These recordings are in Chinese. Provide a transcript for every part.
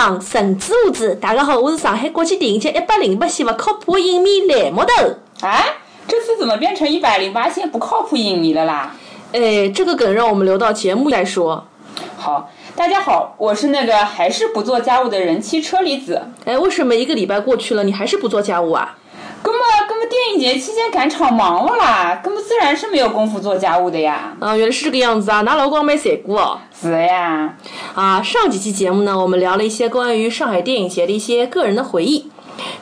讲不讲神之屋子？大家好，我是上海国际电影节一百零八线不靠谱影迷蓝木头。啊，这次怎么变成一百零八线不靠谱影迷了啦？哎，这个梗让我们留到节目再说。好，大家好，我是那个还是不做家务的人妻车厘子。哎，为什么一个礼拜过去了，你还是不做家务啊？那么，那么电影节期间赶场忙了啦，那么自然是没有功夫做家务的呀。啊，原来是这个样子啊，那老公没散过哦。是呀。啊，上几期节目呢，我们聊了一些关于上海电影节的一些个人的回忆，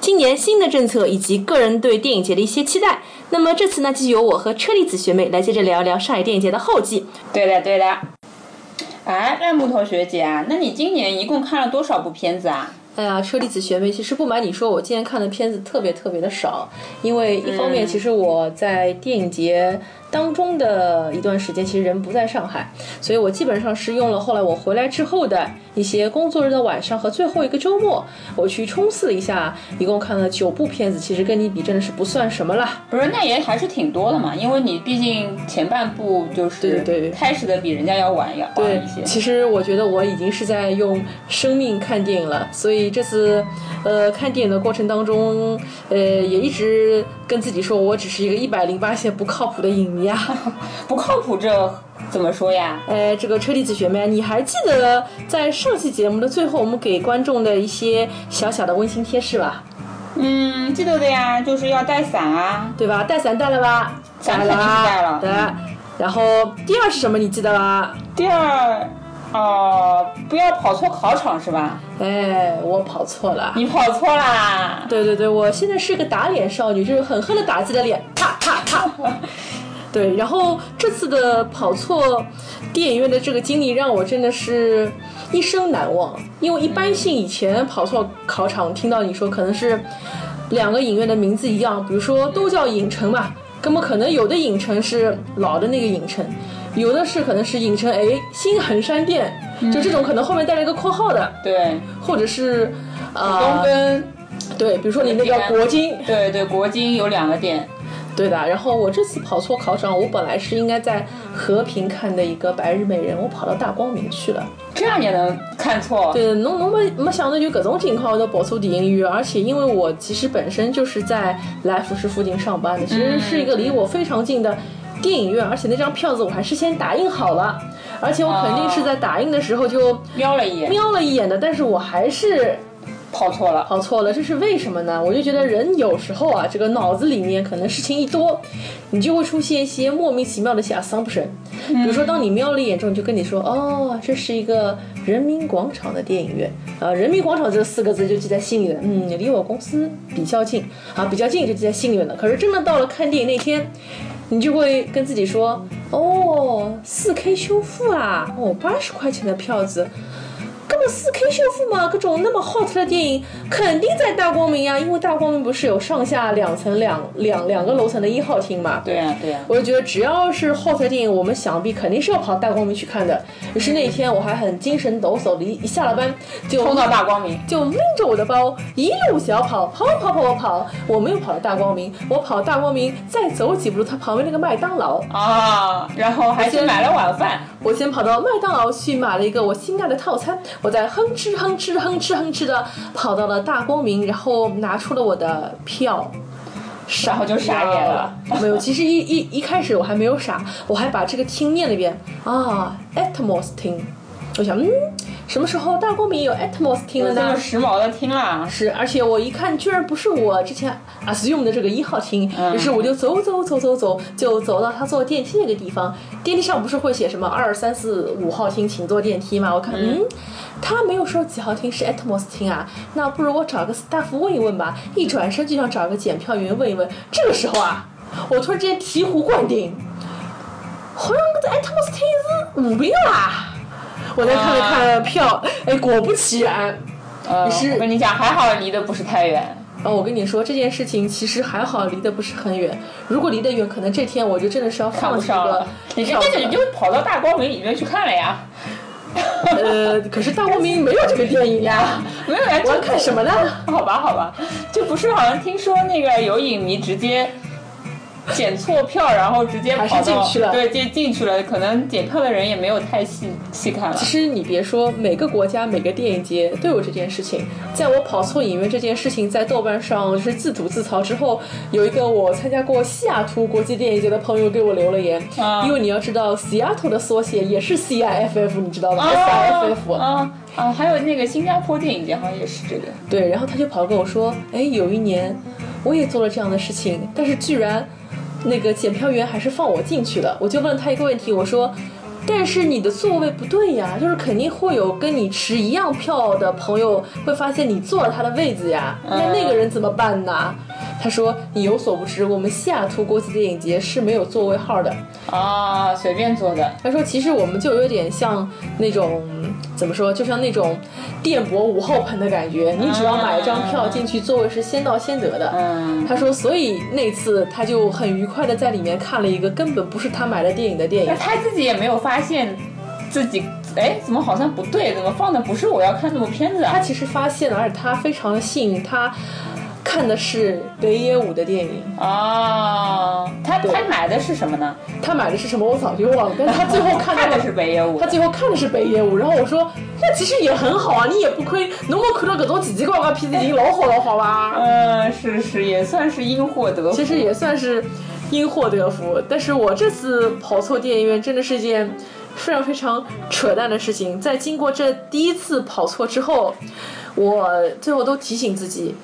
今年新的政策以及个人对电影节的一些期待。那么这次呢，就由我和车厘子学妹来接着聊一聊上海电影节的后记。对的，对的。哎，那木头学姐啊，那你今年一共看了多少部片子啊？哎呀，车厘子学妹，其实不瞒你说，我今年看的片子特别特别的少，因为一方面，其实我在电影节。当中的一段时间，其实人不在上海，所以我基本上是用了后来我回来之后的一些工作日的晚上和最后一个周末，我去冲刺了一下，一共看了九部片子。其实跟你比真的是不算什么了。不是，那也还是挺多的嘛，因为你毕竟前半部就是对对开始的比人家要晚要晚一些。其实我觉得我已经是在用生命看电影了，所以这次呃看电影的过程当中，呃也一直跟自己说我只是一个一百零八线不靠谱的影。迷啊，不靠谱，这怎么说呀？哎，这个车厘子学妹，你还记得在上期节目的最后，我们给观众的一些小小的温馨贴士吧？嗯，记得的呀，就是要带伞啊，对吧？带伞带了吧？伞肯定带了。对。然后第二是什么？你记得吗？第二，哦，不要跑错考场是吧？哎，我跑错了。你跑错啦？对对对，我现在是个打脸少女，就是狠狠的打自己的脸，啪啪啪。对，然后这次的跑错电影院的这个经历让我真的是一生难忘。因为一般性以前跑错考场，听到你说可能是两个影院的名字一样，比如说都叫影城嘛，那么可能有的影城是老的那个影城，有的是可能是影城哎新恒山店，就这种可能后面带了一个括号的，对，或者是呃东跟对，比如说你那个国金，对对，国金有两个店。对的，然后我这次跑错考场，我本来是应该在和平看的一个《白日美人》，我跑到大光明去了，这样也能看错？对，侬侬没没想到就各种情况都跑错电影院，而且因为我其实本身就是在来福士附近上班的，其实是一个离我非常近的电影院，而且那张票子我还事先打印好了，而且我肯定是在打印的时候就瞄了一眼，瞄了一眼的，但是我还是。跑错了，跑错了，这是为什么呢？我就觉得人有时候啊，这个脑子里面可能事情一多，你就会出现一些莫名其妙的一些 assumption。比如说，当你瞄了一眼之后，就跟你说，哦，这是一个人民广场的电影院啊，人民广场这四个字就记在心里了。嗯，离我公司比较近啊，比较近就记在心里面了。可是真的到了看电影那天，你就会跟自己说，哦，四 K 修复啊，哦，八十块钱的票子。根本四 K 修复嘛，各种那么 hot 的电影肯定在大光明呀，因为大光明不是有上下两层两两两个楼层的一号厅嘛。对呀对呀。我就觉得只要是 hot 的电影，我们想必肯定是要跑大光明去看的。于是那一天我还很精神抖擞的，一下了班就冲到大光明，就拎着我的包一路小跑，跑跑跑跑跑，我没有跑到大光明，我跑大光明再走几步路，它旁边那个麦当劳啊，然后还先买了晚饭。我先跑到麦当劳去买了一个我心爱的套餐。我在哼哧哼哧哼哧哼哧的跑到了大光明，然后拿出了我的票，然后就傻眼了。没有，其实一一一开始我还没有傻，我还把这个听念了一遍啊，Atmos 听。我想，嗯，什么时候大光明有 Atmos 厅了呢？这么时髦的厅啦！是，而且我一看，居然不是我之前 assume 的这个一号厅，于是我就走走走走走，就走到他坐电梯那个地方。电梯上不是会写什么二三四五号厅，请坐电梯吗？我看，嗯，他没有说几号厅是 Atmos 厅啊，那不如我找个 staff 问一问吧。一转身就想找个检票员问一问。这个时候啊，我突然之间醍醐灌顶，好像这 Atmos 厅是无名啦。我再看了看票，哎，果不其然，呃，是我跟你讲，还好离得不是太远。哦，我跟你说这件事情其实还好，离得不是很远。如果离得远，可能这天我就真的是要放弃了。你这你就跑到大光明里面去看了呀？呃，可是大光明没有这个电影呀，没有呀。我要看什么呢？好吧，好吧，就不是好像听说那个有影迷直接。检错票，然后直接还是跑进去了对，进进去了。可能检票的人也没有太细细看了其。实你别说，每个国家每个电影节都有这件事情。在我跑错影院这件事情在豆瓣上就是自主自嘲之后，有一个我参加过西雅图国际电影节的朋友给我留了言，啊因为你要知道西雅图的缩写也是 CIFF，你知道吗、s i f f 啊啊，还有那个新加坡电影节好像也是这个。对，然后他就跑跟我说，哎，有一年我也做了这样的事情，但是居然那个检票员还是放我进去的。我就问他一个问题，我说。但是你的座位不对呀，就是肯定会有跟你持一样票的朋友会发现你坐了他的位子呀，那那个人怎么办呢？他说你有所不知，我们西雅图国际电影节是没有座位号的。啊，随便坐的。他说其实我们就有点像那种怎么说，就像那种电博五号盆的感觉，你只要买一张票进去，座位是先到先得的。嗯，他说，所以那次他就很愉快的在里面看了一个根本不是他买的电影的电影。他自己也没有发现自己，哎，怎么好像不对？怎么放的不是我要看那部片子啊？他其实发现了，而且他非常的幸运，他看的是北野武的电影。啊，他他买的是什么呢？他买的是什么我早就忘了，但是 他最后看的是北野武他。最后看的是北野武，然后我说，那其实也很好啊，你也不亏，能够看到搿种奇奇怪怪片子已经老好了，好吧？嗯，是是，也算是因祸得福。其实也算是因祸得福。但是我这次跑错电影院真的是一件非常非常扯淡的事情。在经过这第一次跑错之后，我最后都提醒自己，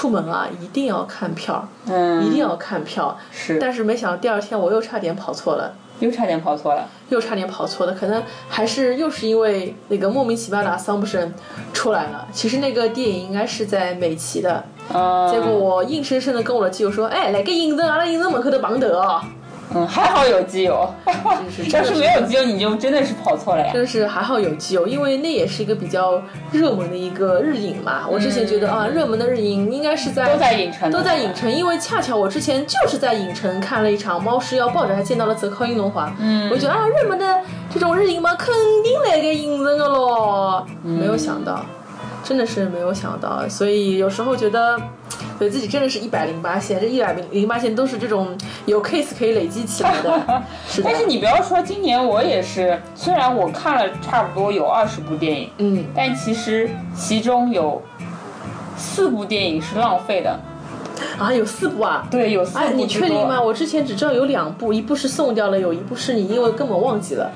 出门啊一定要看票，嗯，一定要看票。是，但是没想到第二天我又差点跑错了。又差点跑错了。又差点跑错了，可能还是又是因为那个莫名其妙的桑普森出来了。其实那个电影应该是在美琪的，嗯，结果我硬生生的跟我的基友说：“哎，来个影城，阿拉影城门口头碰头哦。嗯，还好有基友，要是没有基友，你就真的是跑错了呀。真是还好有基友，因为那也是一个比较热门的一个日影嘛。我之前觉得啊，热门的日影应该是在都在影城，都在影。城，因为恰巧我之前就是在影城看了一场《猫是要抱着》，还见到了泽尻英龙华。嗯我觉得啊，热门的这种日影嘛，肯定来个影城的咯。没有想到，真的是没有想到，所以有时候觉得。对自己真的是一百零八线，这一百零零八线都是这种有 case 可以累积起来的，是的。但是你不要说，今年我也是，虽然我看了差不多有二十部电影，嗯，但其实其中有四部电影是浪费的。啊，有四部啊？对，有四部哎，你确定吗？我之前只知道有两部，一部是送掉了，有一部是你因为根本忘记了。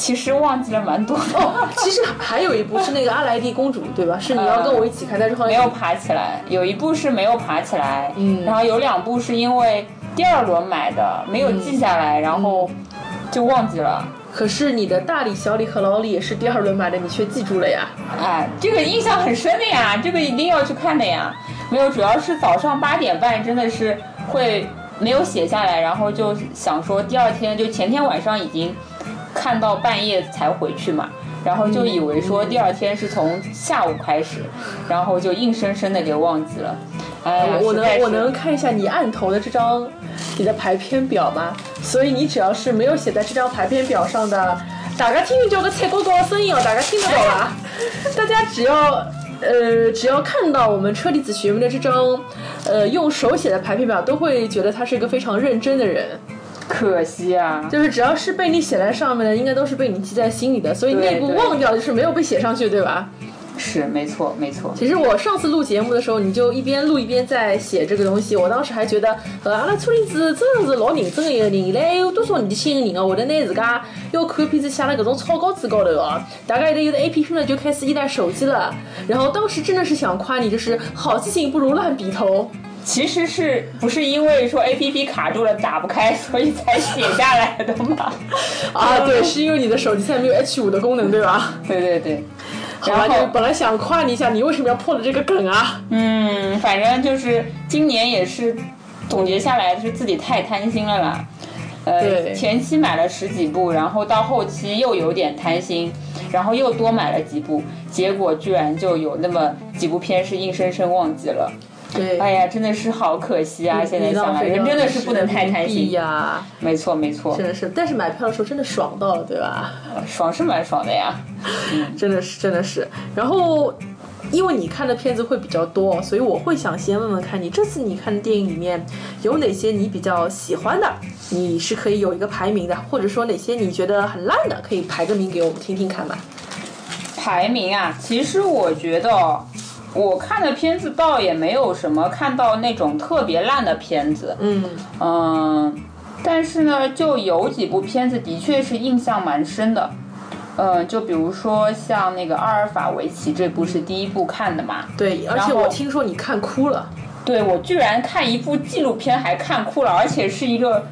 其实忘记了蛮多的，哦，其实还有一部是那个阿莱蒂公主，对吧？是你要跟我一起看，但是后来没有爬起来。有一部是没有爬起来，嗯然后有两部是因为第二轮买的，没有记下来，然后就忘记了。可是你的大李、小李和老李也是第二轮买的，你却记住了呀？哎，这个印象很深的呀，这个一定要去看的呀。没有，主要是早上八点半真的是会没有写下来，然后就想说第二天就前天晚上已经看到半夜才回去嘛，然后就以为说第二天是从下午开始，然后就硬生生的给忘记了。哎呀，我能我能看一下你案头的这张你的排片表吗？所以你只要是没有写在这张排片表上的，大家听听这个菜锅锅的声音哦，大家听得到吧？大家只要。呃，只要看到我们车厘子学妹的这张，呃，用手写的排片表，都会觉得他是一个非常认真的人。可惜啊，就是只要是被你写在上面的，应该都是被你记在心里的，所以对内部忘掉就是没有被写上去，对吧？是没错没错。其实我上次录节目的时候，你就一边录一边在写这个东西，我当时还觉得，呃，阿拉车厘子真的是老认真的一个人，现在有多少年轻人哦，会得拿自家要看片子写了搿种草稿子高头哦，大概有的 A P P 呢就开始依赖手机了，然后当时真的是想夸你，就是好记性不如烂笔头。其实是不是因为说 A P P 卡住了打不开，所以才写下来的吗？啊，对，是因为你的手机现在没有 H 五的功能，对吧？对对对。好吧，然后就本来想夸你一下，你为什么要破了这个梗啊？嗯，反正就是今年也是总结下来是自己太贪心了啦。呃，对前期买了十几部，然后到后期又有点贪心，然后又多买了几部，结果居然就有那么几部片是硬生生忘记了。对，哎呀，真的是好可惜啊！现在想来，人真的是不能太贪心。呀，没错没错，真的是。但是买票的时候真的爽到了，对吧？爽是蛮爽的呀。真的是，真的是。然后因为你看的片子会比较多，所以我会想先问问看你这次你看的电影里面有哪些你比较喜欢的，你是可以有一个排名的，或者说哪些你觉得很烂的，可以排个名给我们听听看吧。排名啊，其实我觉得我看的片子倒也没有什么看到那种特别烂的片子，嗯嗯，但是呢，就有几部片子的确是印象蛮深的。嗯，就比如说像那个阿尔法围棋这部是第一部看的嘛，对，而且我听说你看哭了，对我居然看一部纪录片还看哭了，而且是一个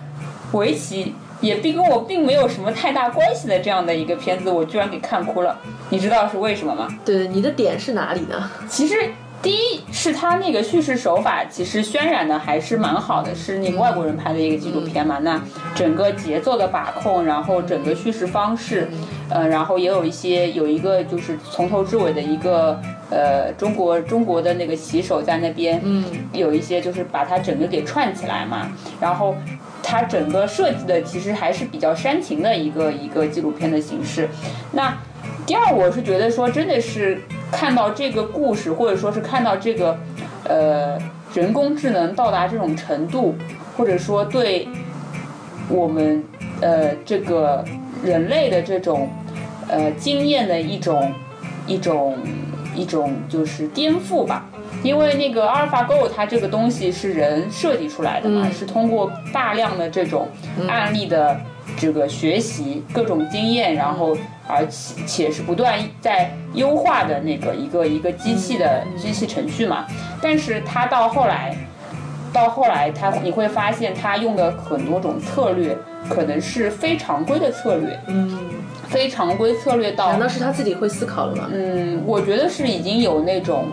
围棋也并跟我并没有什么太大关系的这样的一个片子，我居然给看哭了，你知道是为什么吗？对，你的点是哪里呢？其实。第一是他那个叙事手法，其实渲染的还是蛮好的，是那个外国人拍的一个纪录片嘛。那整个节奏的把控，然后整个叙事方式，呃，然后也有一些有一个就是从头至尾的一个呃中国中国的那个棋手在那边，嗯，有一些就是把它整个给串起来嘛。然后它整个设计的其实还是比较煽情的一个一个纪录片的形式。那第二，我是觉得说真的是。看到这个故事，或者说是看到这个，呃，人工智能到达这种程度，或者说对我们呃这个人类的这种呃经验的一种一种一种就是颠覆吧。因为那个阿尔法 Go 它这个东西是人设计出来的嘛，是通过大量的这种案例的这个学习各种经验，然后。而且且是不断在优化的那个一个一个机器的机器程序嘛，但是它到后来，到后来它你会发现它用的很多种策略可能是非常规的策略，嗯，非常规策略到难道是他自己会思考了吗？嗯，我觉得是已经有那种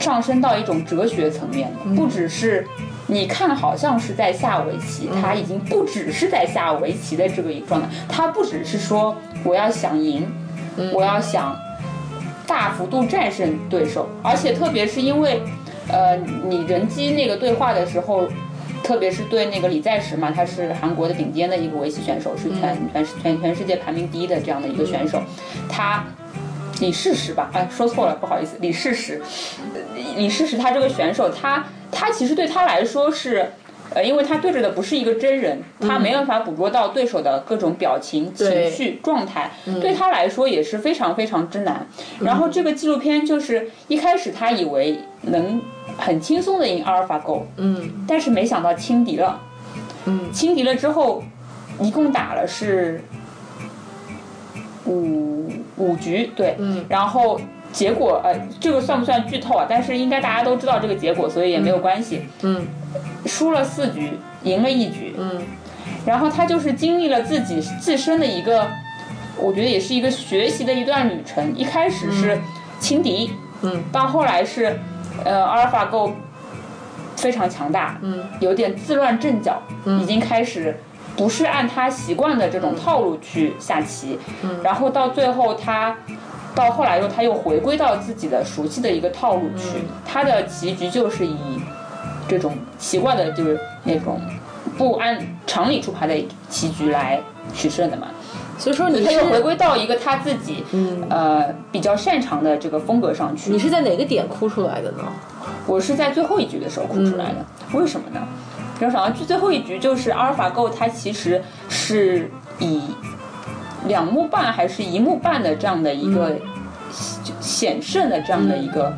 上升到一种哲学层面了，不只是。你看，好像是在下围棋，他已经不只是在下围棋的这个一个状态，他不只是说我要想赢，我要想大幅度战胜对手，而且特别是因为，呃，你人机那个对话的时候，特别是对那个李在石嘛，他是韩国的顶尖的一个围棋选手，是全全全全世界排名第一的这样的一个选手，他。李世石吧，哎，说错了，不好意思，李世石，李世石他这个选手，他他其实对他来说是，呃，因为他对着的不是一个真人，他没办法捕捉到对手的各种表情、情绪、状态，对他来说也是非常非常之难。然后这个纪录片就是一开始他以为能很轻松的赢阿尔法狗，嗯，但是没想到轻敌了，嗯，轻敌了之后，一共打了是。五五局对，嗯，然后结果呃，这个算不算剧透啊？但是应该大家都知道这个结果，所以也没有关系。嗯，输了四局，赢了一局。嗯，然后他就是经历了自己自身的一个，我觉得也是一个学习的一段旅程。一开始是轻敌，嗯，到后来是呃阿尔法狗非常强大，嗯，有点自乱阵脚，嗯，已经开始。不是按他习惯的这种套路去下棋，然后到最后他到后来又他又回归到自己的熟悉的一个套路去，他的棋局就是以这种奇怪的，就是那种不按常理出牌的棋局来取胜的嘛。所以说你他又回归到一个他自己嗯呃比较擅长的这个风格上去。你是在哪个点哭出来的呢？我是在最后一局的时候哭出来的，为什么呢？没有想到，最后一局就是阿尔法狗，它其实是以两目半还是一目半的这样的一个险胜的这样的一个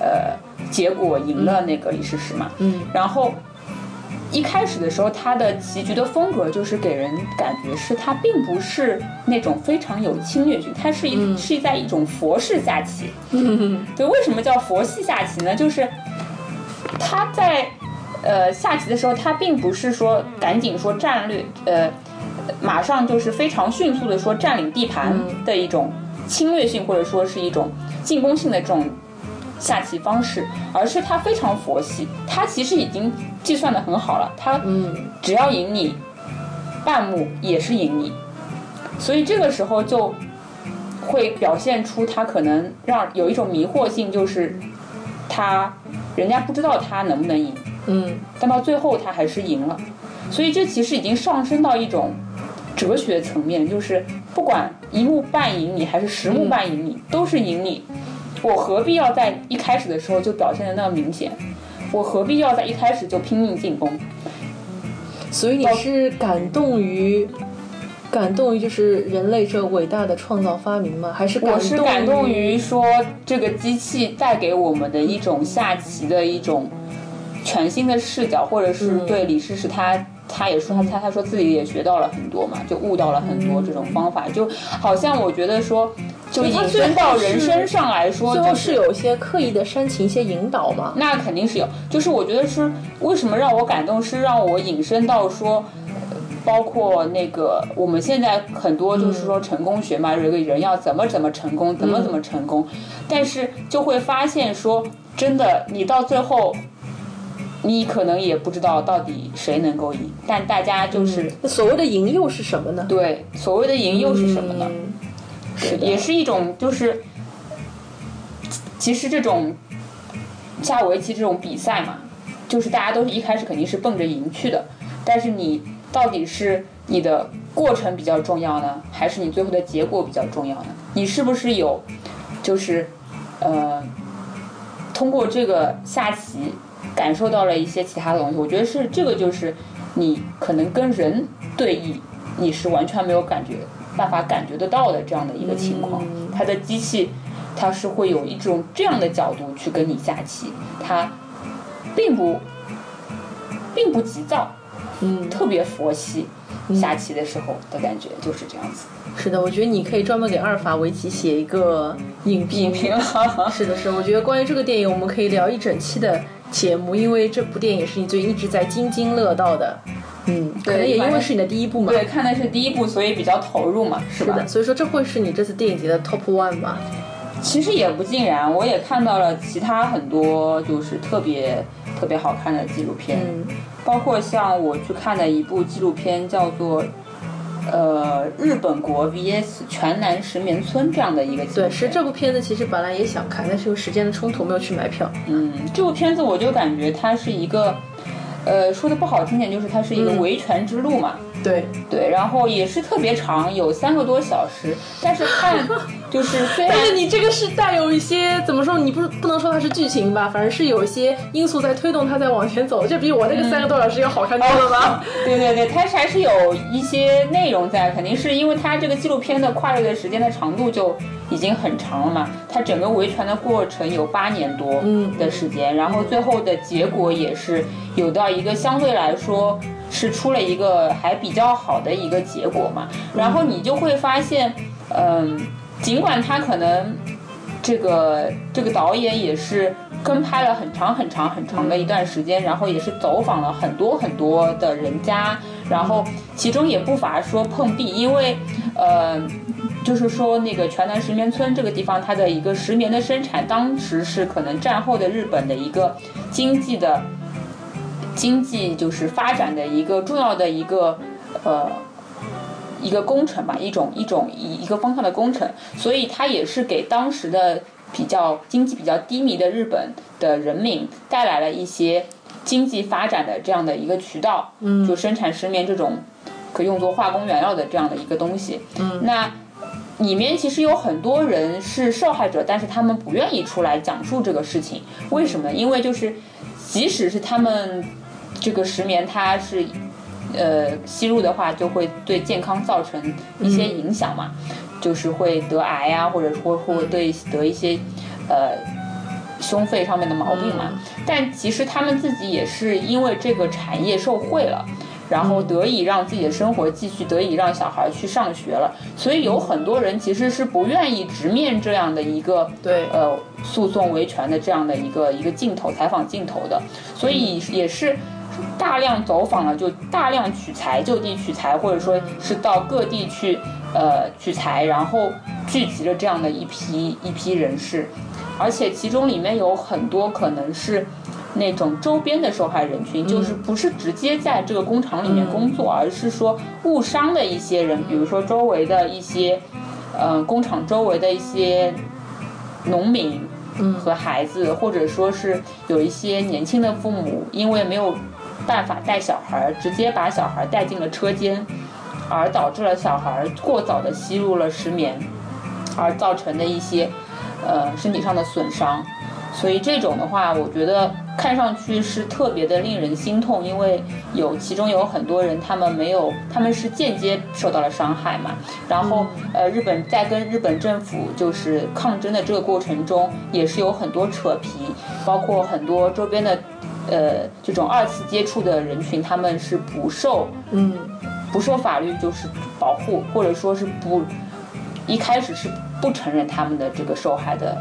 呃结果赢了那个李世石嘛。嗯。然后一开始的时候，他的棋局的风格就是给人感觉是他并不是那种非常有侵略性，他是一是在一种佛式下棋。对，为什么叫佛系下棋呢？就是他在。呃，下棋的时候，他并不是说赶紧说战略，呃，马上就是非常迅速的说占领地盘的一种侵略性，或者说是一种进攻性的这种下棋方式，而是他非常佛系，他其实已经计算的很好了，他只要赢你半目也是赢你，所以这个时候就会表现出他可能让有一种迷惑性，就是他人家不知道他能不能赢。嗯，但到最后他还是赢了，所以这其实已经上升到一种哲学层面，就是不管一目半赢你还是十目半赢你，都是赢你。我何必要在一开始的时候就表现的那么明显？我何必要在一开始就拼命进攻？所以你是感动于，感动于就是人类这伟大的创造发明吗？还是我是感动于于说这个机器带给我们的一种下棋的一种全新的视角，或者是嗯对李世石他。他也说他他他说自己也学到了很多嘛，就悟到了很多这种方法，就好像我觉得说，就引申到人身上来说，最后就是有一些刻意的煽情、一些引导嘛？那肯定是有，就是我觉得是为什么让我感动，是让我引申到说，呃包括那个我们现在很多就是说成功学嘛，有个人要怎么怎么成功，怎么怎么成功，但是就会发现说，真的你到最后。你可能也不知道到底谁能够赢，但大家就是、那所谓的赢又是什么呢？对所谓的赢又是什么呢？嗯是也是一种就是，其实这种下围棋这种比赛嘛，就是大家都是一开始肯定是奔着赢去的，但是你到底是你的过程比较重要呢，还是你最后的结果比较重要呢？你是不是有就是呃通过这个下棋感受到了一些其他的东西？我觉得是这个就是你可能跟人对弈，你是完全没有感觉办法感觉得到的这样的一个情况。嗯它的机器它是会有一种这样的角度去跟你下棋，它并不并不急躁，嗯，特别佛系。下棋的时候的感觉就是这样子。是的，我觉得你可以专门给阿尔法围棋写一个影评。影评 是的，是的，我觉得关于这个电影，我们可以聊一整期的节目，因为这部电影是你最近一直在津津乐道的。嗯，可能也因为是你的第一部嘛。对，看的是第一部，所以比较投入嘛，是吧？是的，所以说这会是你这次电影节的 top one 吧？其实也不尽然，我也看到了其他很多就是特别特别好看的纪录片，嗯包括像我去看的一部纪录片叫做。呃，日本国 VS 全南石棉村这样的一个对，是这部片子其实本来也想看，但是有时间的冲突没有去买票。嗯，这部片子我就感觉它是一个，呃，说的不好听点，就是它是一个嗯维权之路嘛。对，对，然后也是特别长，有三个多小时，但是看 就是虽然但是你这个是带有一些怎么说？你不不能说它是剧情吧，反正是有一些因素在推动它在往前走，就比我那个三个多小时要好看多了吧？对对对，它还是有一些内容在，肯定是因为它这个纪录片的跨越的时间的长度就已经很长了嘛。它整个维权的过程有八年多嗯的时间，然后最后的结果也是有到一个相对来说是出了一个还比较好的一个结果嘛。然后你就会发现，嗯，尽管他可能这个这个导演也是跟拍了很长很长很长的一段时间，然后也是走访了很多很多的人家，然后其中也不乏说碰壁，因为呃。就是说，那个全南石棉村这个地方，它的一个石棉的生产，当时是可能战后的日本的一个经济的经济就是发展的一个重要的一个呃一个工程吧，一种一种一一个方向的工程，所以它也是给当时的比较经济比较低迷的日本的人民带来了一些经济发展的这样的一个渠道，嗯，就生产石棉这种可用作化工原料的这样的一个东西，嗯，那。里面其实有很多人是受害者，但是他们不愿意出来讲述这个事情，为什么呢？因为就是，即使是他们这个石棉它是，呃，吸入的话，就会对健康造成一些影响嘛，就是会得癌啊，或者说会对得一些，呃，胸肺上面的毛病嘛。但其实他们自己也是因为这个产业受贿了。然后得以让自己的生活继续，得以让小孩去上学了，所以有很多人其实是不愿意直面这样的一个对呃诉讼维权的这样的一个一个镜头采访镜头的，所以也是大量走访了，就大量取材，就地取材，或者说是到各地去呃取材，然后聚集了这样的一批一批人士，而且其中里面有很多可能是。那种周边的受害人群，就是不是直接在这个工厂里面工作，而是说误伤的一些人，比如说周围的一些，呃，工厂周围的一些农民和孩子，或者说是有一些年轻的父母，因为没有办法带小孩，直接把小孩带进了车间，而导致了小孩过早的吸入了石棉，而造成的一些。呃身体上的损伤。所以这种的话，我觉得看上去是特别的令人心痛，因为有其中有很多人，他们没有，他们是间接受到了伤害嘛。然后，呃，日本在跟日本政府就是抗争的这个过程中，也是有很多扯皮，包括很多周边的，呃，这种二次接触的人群，他们是不受，嗯，不受法律就是保护，或者说是不，一开始是不承认他们的这个受害的。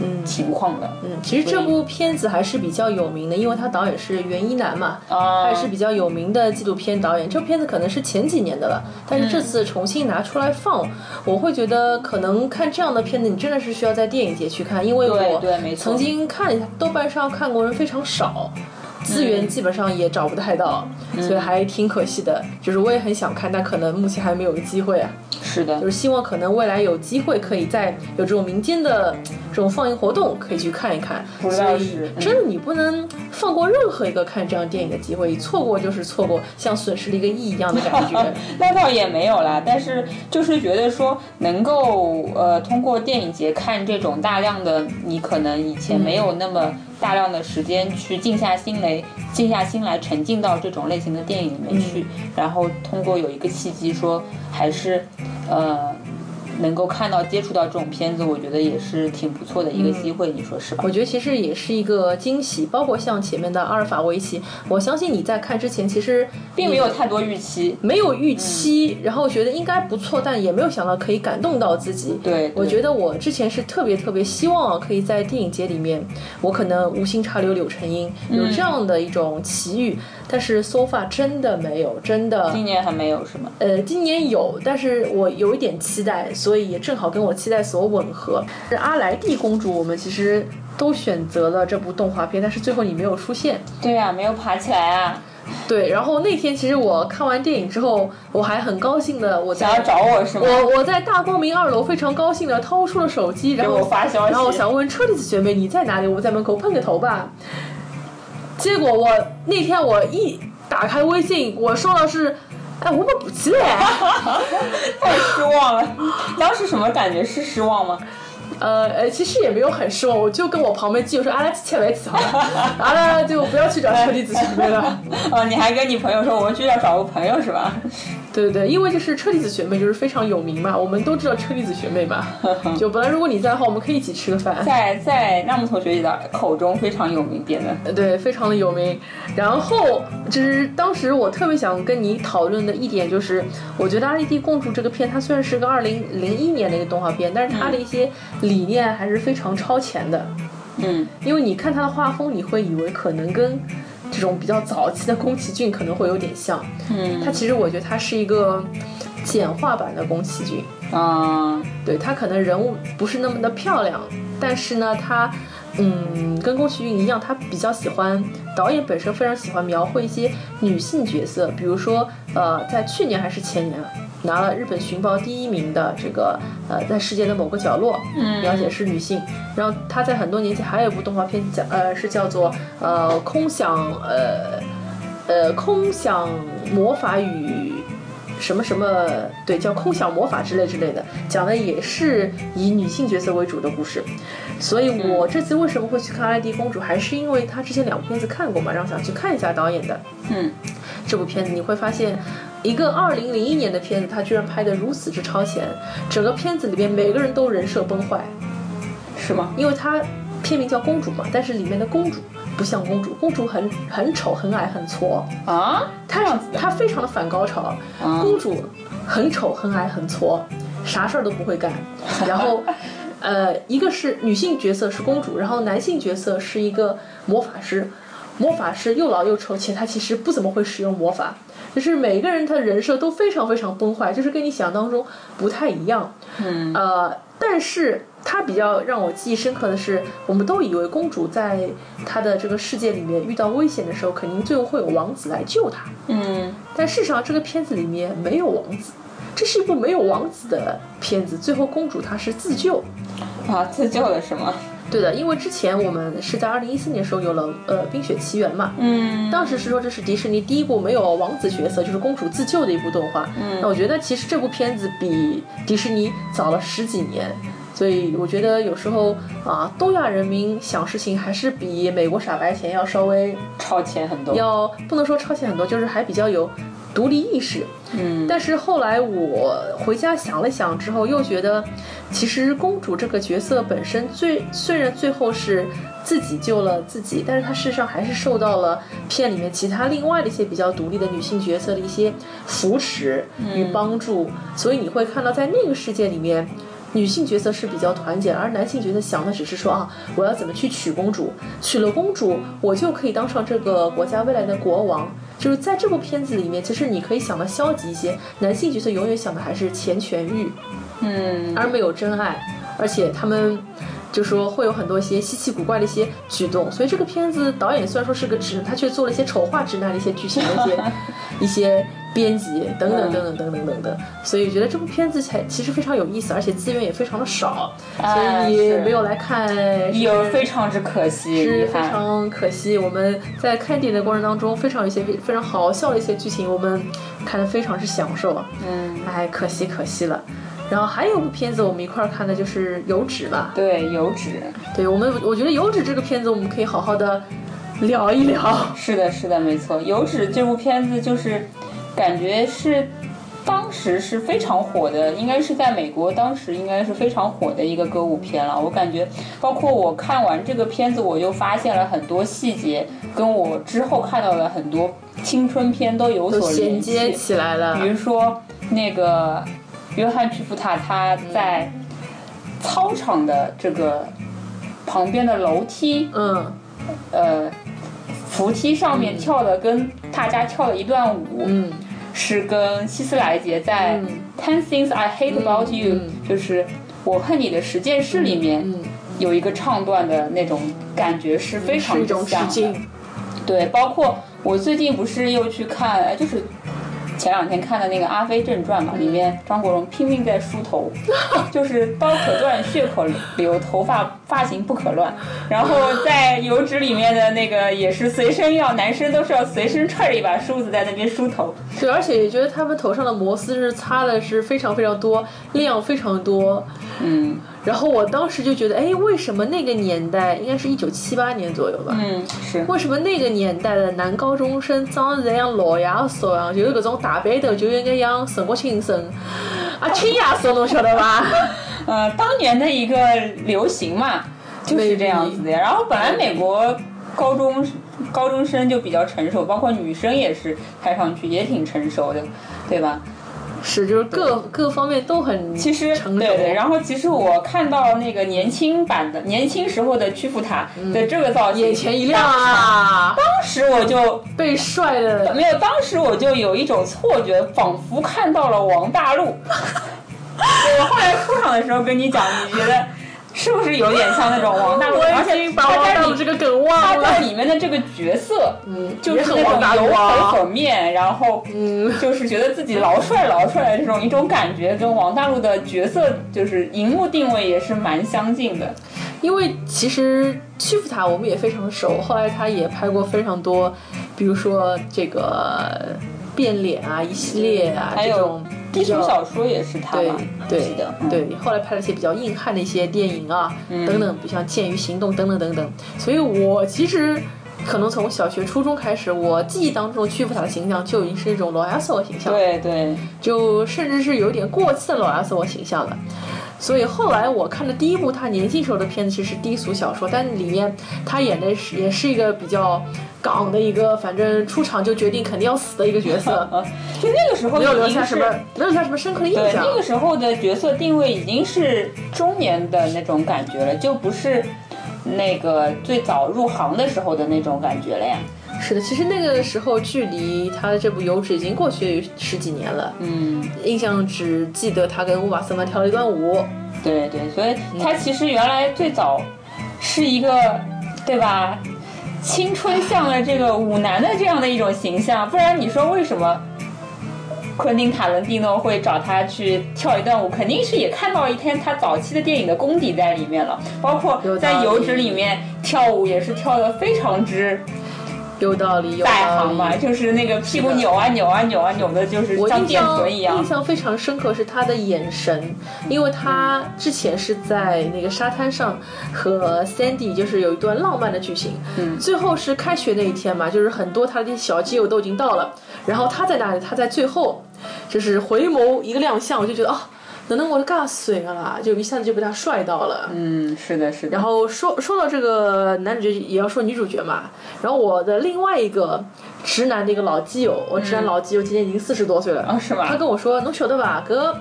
嗯情况的，嗯，其实这部片子还是比较有名的，因为他导演是袁一楠嘛，啊，他也是比较有名的纪录片导演。这部片子可能是前几年的了，但是这次重新拿出来放，我会觉得可能看这样的片子，你真的是需要在电影节去看，因为我对没错曾经看了一下，豆瓣上看过人非常少。资源基本上也找不太到，所以还挺可惜的。就是我也很想看，但可能目前还没有机会啊。是的，就是希望可能未来有机会可以再有这种民间的这种放映活动可以去看一看。所以真的你不能放过任何一个看这样电影的机会，你错过就是错过，像损失了一个亿一样的感觉。那倒也没有啦，但是就是觉得说能够呃通过电影节看这种大量的你可能以前没有那么大量的时间去静下心来，静下心来沉浸到这种类型的电影里面去，然后通过有一个契机说还是呃能够看到接触到这种片子，我觉得也是挺不错的一个机会，你说是吧？我觉得其实也是一个惊喜，包括像前面的阿尔法围棋，我相信你在看之前其实并没有太多预期，没有预期，然后觉得应该不错，但也没有想到可以感动到自己。对对。我觉得我之前是特别特别希望可以在电影节里面，我可能无心插柳柳成荫，有这样的一种奇遇，但是 so far 真的没有，真的。今年还没有是吗？呃，今年有，但是我有一点期待，所以也正好跟我期待所吻合。是阿莱蒂公主，我们其实都选择了这部动画片，但是最后你没有出现。对呀、没有爬起来啊，对，然后那天其实我看完电影之后，我还很高兴的，我在想要找我是吗？我我在大光明二楼非常高兴的掏出了手机，然后我发消息然后我想问车厘子学妹你在哪里？我在门口碰个头吧。结果我那天我一打开微信，我收到是，哎，我们补齐嘞。太失望了，当时什么感觉？是失望吗？呃呃，其实也没有很失望，我就跟我旁边基友说，阿拉去切维奇好了，阿拉就不要去找车厘子学妹了。哦，你还跟你朋友说我们去要找个朋友是吧？对对对，因为就是车厘子学妹就是非常有名嘛，我们都知道车厘子学妹嘛。就本来如果你在的话，我们可以一起吃个饭。在在纳木同学的口中非常有名，变得对，非常的有名。然后就是当时我特别想跟你讨论的一点就是，我觉得《阿丽蒂公主》这个片，它虽然是个二零零一年的一个动画片，但是它的一些理念还是非常超前的。嗯，因为你看它的画风，你会以为可能跟这种比较早期的宫崎骏可能会有点像。嗯，它其实我觉得它是一个简化版的宫崎骏。啊，对他可能人物不是那么的漂亮，但是呢，他嗯跟宫崎骏一样，他比较喜欢导演本身非常喜欢描绘一些女性角色，比如说呃，在去年还是前年啊拿了日本寻宝第一名的这个呃，在世界的某个角落，嗯描写是女性。然后他在很多年前还有一部动画片叫呃是叫做呃空想呃呃空想魔法与。什么什么，对，叫空想魔法之类之类的，讲的也是以女性角色为主的故事。所以我这次为什么会去看《爱迪公主》，还是因为她之前两部片子看过嘛，然后想去看一下导演的嗯，这部片子。你会发现，一个二零零一年的片子，它居然拍得如此之超前，整个片子里边每个人都人设崩坏，是吗？因为它片名叫公主嘛，但是里面的公主不像公主，公主很很丑、很矮、很矬。啊，她她非常的反高潮，啊公主很丑、很矮、很矬，啥事儿都不会干。然后，呃，一个是女性角色是公主，然后男性角色是一个魔法师，魔法师又老又丑，且他其实不怎么会使用魔法。就是每个人他的人设都非常非常崩坏，就是跟你想象当中不太一样。嗯呃，但是它比较让我记忆深刻的是，我们都以为公主在她的这个世界里面遇到危险的时候，肯定最后会有王子来救她。嗯，但事实上，这个片子里面没有王子，这是一部没有王子的片子。最后，公主她是自救。啊，自救了是吗？对的，因为之前我们是在二零一四年的时候有了呃《冰雪奇缘》嘛，嗯，当时是说这是迪士尼第一部没有王子角色，就是公主自救的一部动画。嗯那我觉得其实这部片子比迪士尼早了十几年，所以我觉得有时候啊，东亚人民想事情还是比美国傻白甜要稍微超前很多。要不能说超前很多，就是还比较有独立意识。嗯，但是后来我回家想了想之后，又觉得，其实公主这个角色本身最虽然最后是自己救了自己，但是她事实上还是受到了片里面其他另外的一些比较独立的女性角色的一些扶持与帮助，所以你会看到在那个世界里面。女性角色是比较团结，而男性角色想的只是说啊，我要怎么去娶公主，娶了公主，我就可以当上这个国家未来的国王。就是在这部片子里面，其实你可以想的消极一些，男性角色永远想的还是钱权欲，嗯，而没有真爱，而且他们就说会有很多一些稀奇古怪的一些举动。所以这个片子导演虽然说是个直，他却做了一些丑化直男的一些剧情的一些 一些。编辑等等等等等等等等，所以觉得这部片子才其实非常有意思，而且资源也非常的少，所以没有来看，有非常之可惜，是非常可惜。我们在看电影的过程当中，非常有一些非常好笑的一些剧情，我们看的非常之享受。嗯，哎，可惜可惜了。然后还有部片子我们一块儿看的就是《油脂》吧？对，《油脂》。对我们，我觉得《油脂》这个片子我们可以好好的聊一聊。是的，是的，没错，《油脂》这部片子就是。感觉是当时是非常火的，应该是在美国当时应该是非常火的一个歌舞片了。我感觉，包括我看完这个片子，我就发现了很多细节，跟我之后看到的很多青春片都有所连接起来了。比如说那个约翰·屈服塔他在操场的这个旁边的楼梯，嗯，呃，扶梯上面跳的，跟大家跳了一段舞，嗯。是跟希斯莱杰在《Ten Things I Hate About You》就是我恨你的十件事里面有一个唱段的那种感觉是非常像的。对，包括我最近不是又去看，就是。前两天看的那个《阿飞正传》嘛，里面张国荣拼命在梳头，就是刀可断血可流，头发发型不可乱。然后在《油脂》里面的那个也是随身要，男生都是要随身揣着一把梳子在那边梳头。对，而且也觉得他们头上的摩丝是擦的是非常非常多，量非常多。嗯。然后我当时就觉得，哎，为什么那个年代应该是一九七八年左右吧？嗯，是。为什么那个年代的男高中生长得像老爷叔一样，就是各种大背头，就应该像陈国庆生啊，亲亚叔，侬晓得吧？呃，当年的一个流行嘛，就是这样子的。然后本来美国高中高中生就比较成熟，包括女生也是看上去也挺成熟的，对吧？是，就是各各方面都很其实对对。然后其实我看到那个年轻版的年轻时候的屈服塔的这个造型，眼前一亮啊！当时我就被帅的 没有，当时我就有一种错觉，仿佛看到了王大陆。我后来出场的时候跟你讲，你觉得？是不是有点像那种王大 陆？而且他在里这个梗忘了。他在里面的这个角色，嗯，就是那种油头粉面，然后嗯，就是觉得自己老帅老帅的这种一种感觉，跟王大陆的角色就是荧幕定位也是蛮相近的。因为其实屈服他我们也非常熟，后来他也拍过非常多，比如说这个变脸啊，一系列啊这种。低俗小说也是他吧？对的，对，后来拍了一些比较硬汉的一些电影啊，等等，比如像《剑与行动》等等等等。所以我其实可能从小学、初中开始，我记忆当中屈服塔的形象就已经是一种罗亚索形象，对对，就甚至是有点过气的罗亚索形象了。所以后来我看的第一部他年轻时候的片子其实是低俗小说，但里面他演的是也是一个比较港的一个，反正出场就决定肯定要死的一个角色。就那个时候没有留下什么，没有留下什么深刻的印象。那个时候的角色定位已经是中年的那种感觉了，就不是那个最早入行的时候的那种感觉了呀。是的，其实那个时候距离他的这部《油脂》已经过去十几年了。嗯，印象只记得他跟乌玛瑟曼跳了一段舞。对对，所以他其实原来最早是一个，对吧？青春向的这个舞男的这样的一种形象，不然你说为什么昆汀塔伦蒂诺会找他去跳一段舞？肯定是也看到一天他早期的电影的功底在里面了，包括在《油脂》里面跳舞也是跳的非常之。有道理，有在道行嘛，理。就是那个屁股扭啊扭啊扭啊扭的，就是我像电印象臀一样印。象非常深刻是他的眼神，因为他之前是在那个沙滩上和 Sandy 就是有一段浪漫的剧情，嗯最后是开学那一天嘛，就是很多他的小基友都已经到了，然后他在那里，他在最后就是回眸一个亮相，我就觉得啊，能能我的尬水了啦，就一下子就被他帅到了。嗯，是的，是的。然后说说到这个男主角，也要说女主角嘛。然后我的另外一个直男的一个老基友，我直男老基友今年已经四十多岁了。哦，是吗？他跟我说：“侬晓得吧？哥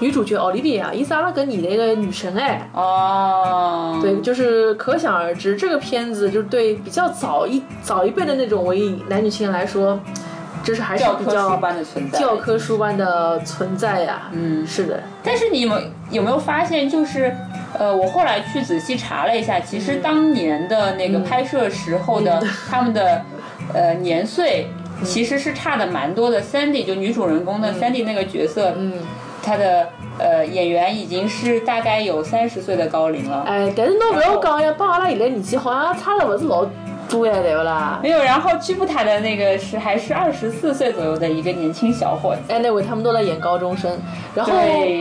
女主角奥利维亚，伊是阿拉搿年代一个女神哎。”哦，对，就是可想而知，这个片子就是对比较早一早一辈的那种文艺男女青年来说，就是还是教科比较书般的存在。教科书般的存在呀。嗯是的，但是你们有有没有发现，就是呃，我后来去仔细查了一下，其实当年的那个拍摄时候的、他们的呃年岁。其实是差的蛮多的，Sandy 就女主人公的 Sandy 那个角色，嗯，她的呃演员已经是大概有三十岁的高龄了。哎，但是侬不要讲呀，帮阿拉现在年纪好像差的不是老多呀，对不啦？没有，然后居布塔的那个是还是二十四岁左右的一个年轻小伙子。哎，那位他们都在演高中生，然后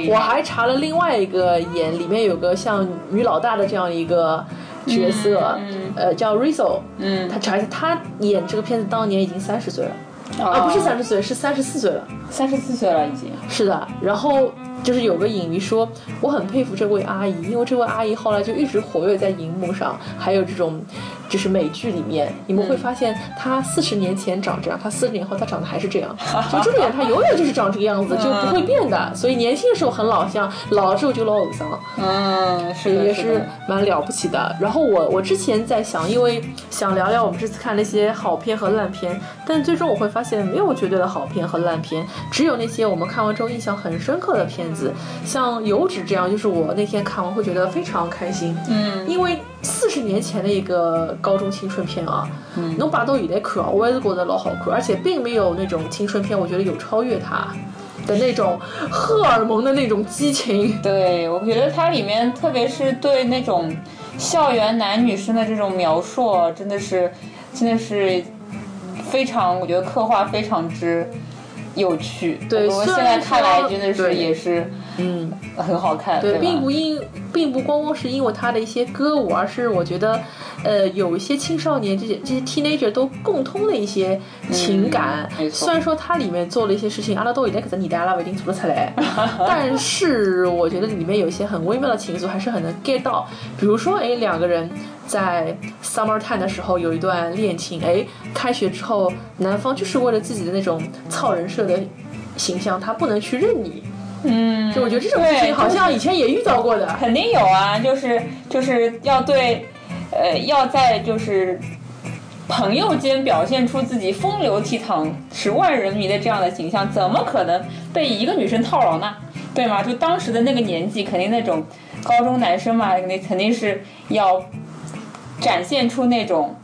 我还查了另外一个演，里面有个像女老大的这样一个角色，嗯呃，叫 Rizzo，嗯，他查一下，他演这个片子当年已经三十岁了，啊啊，不是三十岁，是三十四岁了，三十四岁了已经。是的，然后。就是有个影迷说，我很佩服这位阿姨，因为这位阿姨后来就一直活跃在荧幕上，还有这种，就是美剧里面，你们会发现他四十年前长这样，他四十年后他长得还是这样，就这个人她永远就是长这个样子，就不会变的。所以年轻的时候很老相，老了之后就老偶像，嗯，是的，也是蛮了不起的。然后我我之前在想，因为想聊聊我们这次看那些好片和烂片，但最终我会发现没有绝对的好片和烂片，只有那些我们看完之后印象很深刻的片子，像《油脂》这样，就是我那天看完会觉得非常开心，嗯，因为四十年前的一个高中青春片啊，嗯能把到现在看啊，我也是觉得老好看，而且并没有那种青春片，我觉得有超越它的那种荷尔蒙的那种激情。对，我觉得它里面，特别是对那种校园男女生的这种描述，真的是，真的是非常，我觉得刻画非常之有趣。对我们现在看来真的是也是嗯，很好看，对，吧？并不因，并不光光是因为他的一些歌舞，而是我觉得，呃，有一些青少年这些这些 teenager 都共通的一些情感。嗯没错虽然说它里面做了一些事情，阿拉都现在搿只年代阿拉不一定做得出来，但是我觉得里面有一些很微妙的情愫，还是很能 get 到。比如说，哎，两个人在 summer time 的时候有一段恋情，哎，开学之后，男方就是为了自己的那种操人设的形象，他不能去认你。嗯，就我觉得这种事情好像以前也遇到过的。肯定有啊，就是就是要对，呃，要在就是朋友间表现出自己风流倜傥、十万人迷的这样的形象，怎么可能被一个女生套牢呢？对吗？就当时的那个年纪，肯定那种高中男生嘛，肯定肯定是要展现出那种。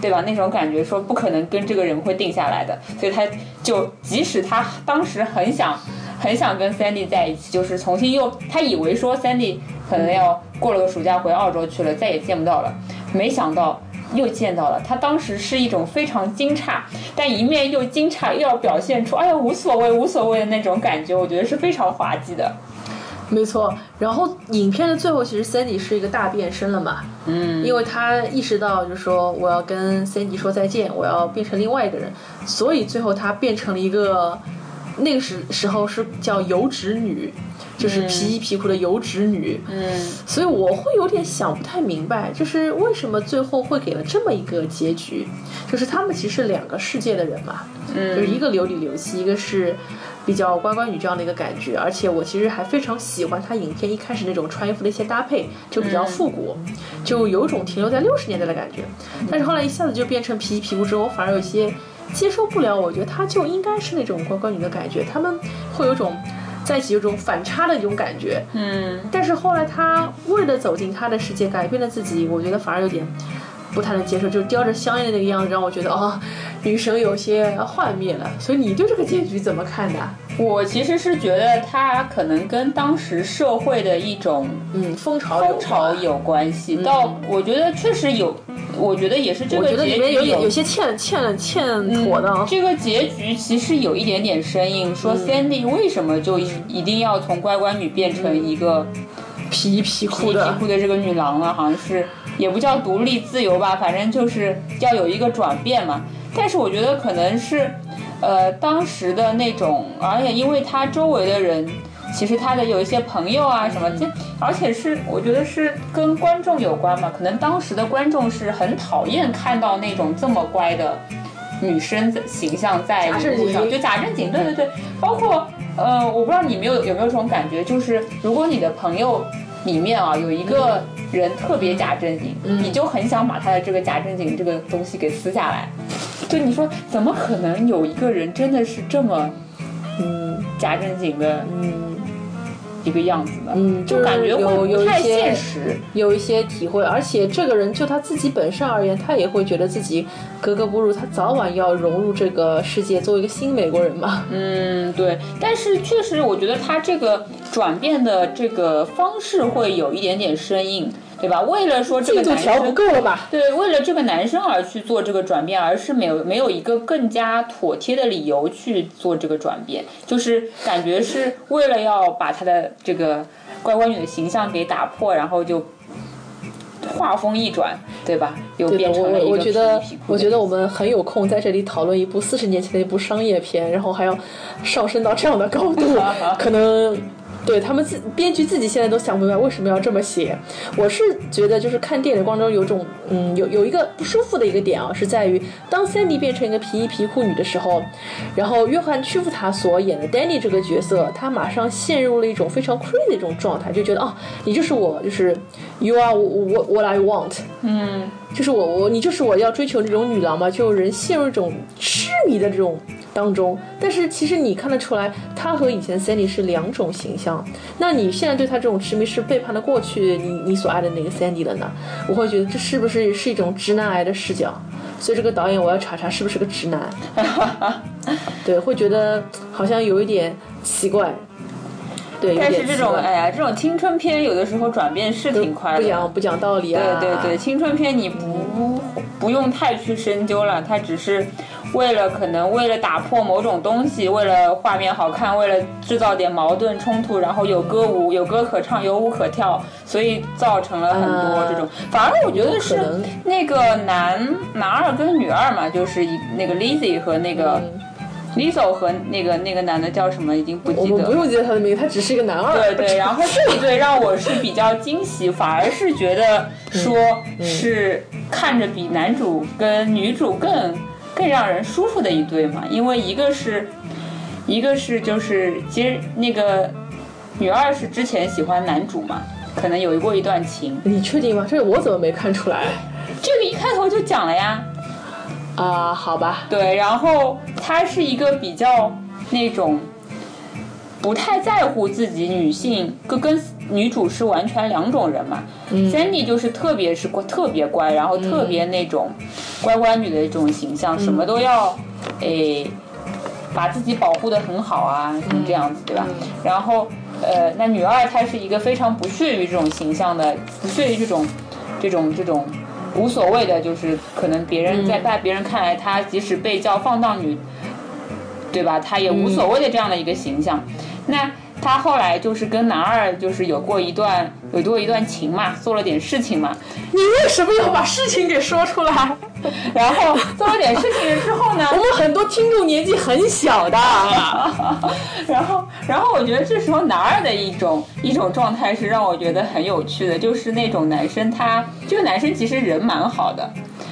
对吧？那种感觉说不可能跟这个人会定下来的，所以他就即使他当时很想很想跟 Sandy 在一起，就是重新又他以为说 Sandy 可能要过了个暑假回澳洲去了，再也见不到了，没想到又见到了。他当时是一种非常惊诧，但一面又惊诧，又要表现出哎呀无所谓无所谓的那种感觉，我觉得是非常滑稽的。没错，然后影片的最后，其实 Sandy 是一个大变身了嘛，嗯，因为他意识到，就是说我要跟 Sandy 说再见，我要变成另外一个人，所以最后他变成了一个，那个时时候是叫油脂女，就是皮衣皮裤的油脂女，嗯。所以我会有点想不太明白，就是为什么最后会给了这么一个结局，就是他们其实是两个世界的人嘛，就是一个流里流气，一个是比较乖乖女这样的一个感觉，而且我其实还非常喜欢她影片一开始那种穿衣服的一些搭配，就比较复古，就有种停留在六十年代的感觉，但是后来一下子就变成皮衣皮裤之后，反而有一些接受不了，我觉得她就应该是那种乖乖女的感觉，他们会有种。在一起有种反差的一种感觉，嗯但是后来他为了走进他的世界，改变了自己，我觉得反而有点不太能接受，就是叼着香烟的那个样子，让我觉得哦、女神有些幻灭了。所以你对这个结局怎么看的？我其实是觉得他可能跟当时社会的一种嗯，风潮风潮有关系。到我觉得确实有我觉得也是这我觉得个结局里面有点有有些欠欠欠妥的啊。这个结局其实有一点点生硬，嗯说 Sandy 为什么就一一定要从乖乖女变成一个皮皮衣皮裤的，这个女郎了？好像是也不叫独立自由吧，反正就是要有一个转变嘛。但是我觉得可能是，呃，当时的那种，而且因为她周围的人。其实她的有一些朋友啊什么，这而且是我觉得是跟观众有关嘛。可能当时的观众是很讨厌看到那种这么乖的女生的形象在假正荧幕上，经就假正经，对对对，包括呃，我不知道你没有有没有这种感觉，就是如果你的朋友里面啊有一个人特别假正经，你就很想把他的这个假正经这个东西给撕下来。就你说，怎么可能有一个人真的是这么嗯假正经的？嗯一个样子的？嗯，就感觉有会不太有一些现实。有一些体会，而且这个人就他自己本身而言，他也会觉得自己格格不入，他早晚要融入这个世界，做一个新美国人嘛。嗯，对，但是确实，我觉得他这个转变的这个方式会有一点点生硬，对吧？为了说这个男进度条不生，够了吧？对，为了这个男生而去做这个转变，而是没有没有一个更加妥帖的理由去做这个转变，就是感觉是为了要把他的这个乖乖女的形象给打破，然后就画风一转，对吧？又变成了一个我觉得我觉得我们很有空在这里讨论一部四十年前的一部商业片，然后还要上升到这样的高度，可能对他们自编剧自己现在都想不明白为什么要这么写。我是觉得就是看电影的过程中有种嗯有有一个不舒服的一个点啊，是在于当 Sandy 变成一个皮衣皮裤女的时候，然后约翰屈服塔所演的 Danny 这个角色，他马上陷入了一种非常 crazy 的一种状态，就觉得哦，你就是我，就是 You are what what I want。嗯。就是我我你就是我要追求这种女郎嘛，就人陷入一种痴迷的这种当中。但是其实你看得出来，他和以前 Sandy 是两种形象。那你现在对他这种痴迷是背叛了过去你你所爱的那个 Sandy 了呢？我会觉得这是不是是一种直男癌的视角？所以这个导演我要查查是不是个直男。对，会觉得好像有一点奇怪。对，但是这种哎呀，这种青春片有的时候转变是挺快的。不讲不讲道理啊！对对对，青春片你不不用太去深究了，它只是为了可能为了打破某种东西，为了画面好看，为了制造点矛盾冲突，然后有歌舞有歌可唱有舞可跳，所以造成了很多这种。反而我觉得是那个男男二跟女二嘛，就是一那个 Lizzy 和那个。Lizzo 和那个那个男的叫什么已经不记得了。们不用记得他的名字，他只是一个男二。对对，然后这一对让我是比较惊喜，反而是觉得说是看着比男主跟女主更更让人舒服的一对嘛，因为一个是一个是就是其实那个女二是之前喜欢男主嘛，可能有过一段情，你确定吗？这我怎么没看出来？这个一开头就讲了呀，啊，好吧，对，然后他是一个比较那种不太在乎自己女性，跟跟女主是完全两种人嘛。Sandy 就是特别是乖，特别乖，然后特别那种乖乖女的这种形象，什么都要诶把自己保护的很好啊，什么这样子，对吧？然后呃，那女二她是一个非常不屑于这种形象的，不屑于这种这种这种无所谓的，就是可能别人在在别人看来，她即使被叫放荡女，对吧？她也无所谓的这样的一个形象。那她后来就是跟男二就是有过一段有过一段情嘛，做了点事情嘛，你为什么要把事情给说出来？然后做了点事情之后呢，我们很多听众年纪很小的，然后，然后我觉得这时候男二的一种一种状态是让我觉得很有趣的，就是那种男生他这个男生其实人蛮好的，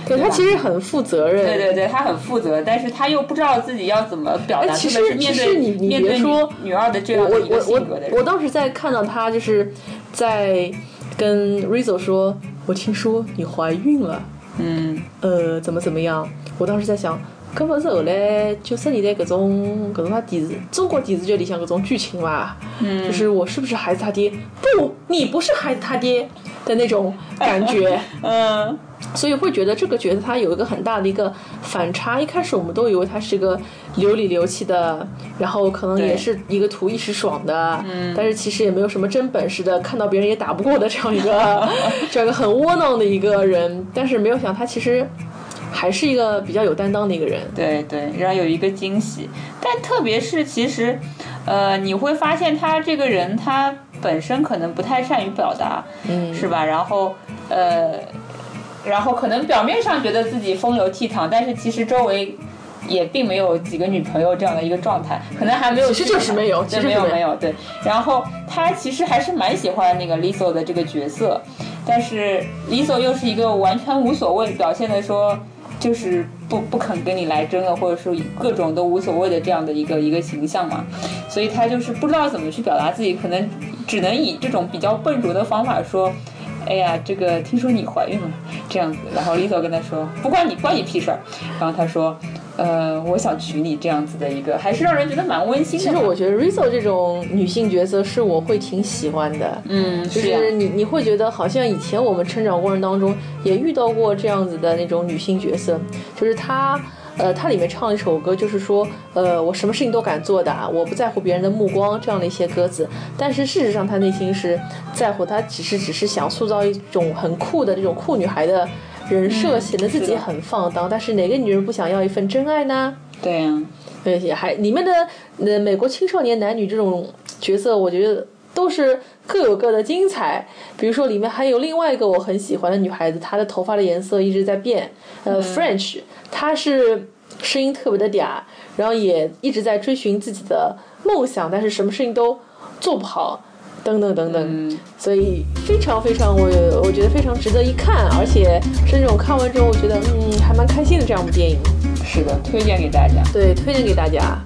对他其实很负责任。对对对，他很负责，但是他又不知道自己要怎么表达，哎其实其实对你你面对说女二的这样的一个我性格的我当时在看到他就是在跟 Rizzo 说，我听说你怀孕了，嗯，呃，怎么怎么样？我当时在想，搿勿是后来九十年代搿种 搿种啥电视中国电视剧里向搿种剧情伐？嗯，就是我是不是孩子他爹？不，你不是孩子他爹。的那种 感觉。嗯，所以会觉得这个角色他有一个很大的一个反差。一开始我们都以为他是一个流里流气的，然后可能也是一个图一时爽的，嗯，但是其实也没有什么真本事的，看到别人也打不过的这样一个 这样一个很窝囊的一个人。但是没有想他其实还是一个比较有担当的一个人。对对，然后有一个惊喜，但特别是其实，呃，你会发现他这个人他本身可能不太善于表达，嗯，是吧？然后呃。然后可能表面上觉得自己风流倜傥，但是其实周围也并没有几个女朋友这样的一个状态，可能还没有。其实就是没有，其实没有没有对。然后他其实还是蛮喜欢那个 Lisa 的这个角色，但是 Lisa 又是一个完全无所谓，表现的说就是不不肯跟你来争了，或者说各种都无所谓的这样的一个一个形象嘛，所以他就是不知道怎么去表达自己，可能只能以这种比较笨拙的方法说。哎呀，这个听说你怀孕了，这样子，然后 Lisa 跟他说，不关你关你屁事儿，然后他说，呃，我想娶你这样子的一个，还是让人觉得蛮温馨的。其实我觉得 riso 这种女性角色是我会挺喜欢的，嗯，就是你你会觉得好像以前我们成长过程当中也遇到过这样子的那种女性角色，就是她。呃，它里面唱了一首歌，就是说，呃，我什么事情都敢做的，我不在乎别人的目光，这样的一些歌词。但是事实上，他内心是在乎，他只是只是想塑造一种很酷的这种酷女孩的人设，显得自己很放荡。但是哪个女人不想要一份真爱呢？对呀，而且还里面的呃美国青少年男女这种角色，我觉得都是各有各的精彩。比如说里面还有另外一个我很喜欢的女孩子，她的头发的颜色一直在变，呃，French。她是声音特别的嗲，然后也一直在追寻自己的梦想，但是什么事情都做不好，等等等等，所以非常非常，我我觉得非常值得一看，而且是那种看完之后我觉得嗯还蛮开心的这样部电影。是的，推荐给大家。对，推荐给大家。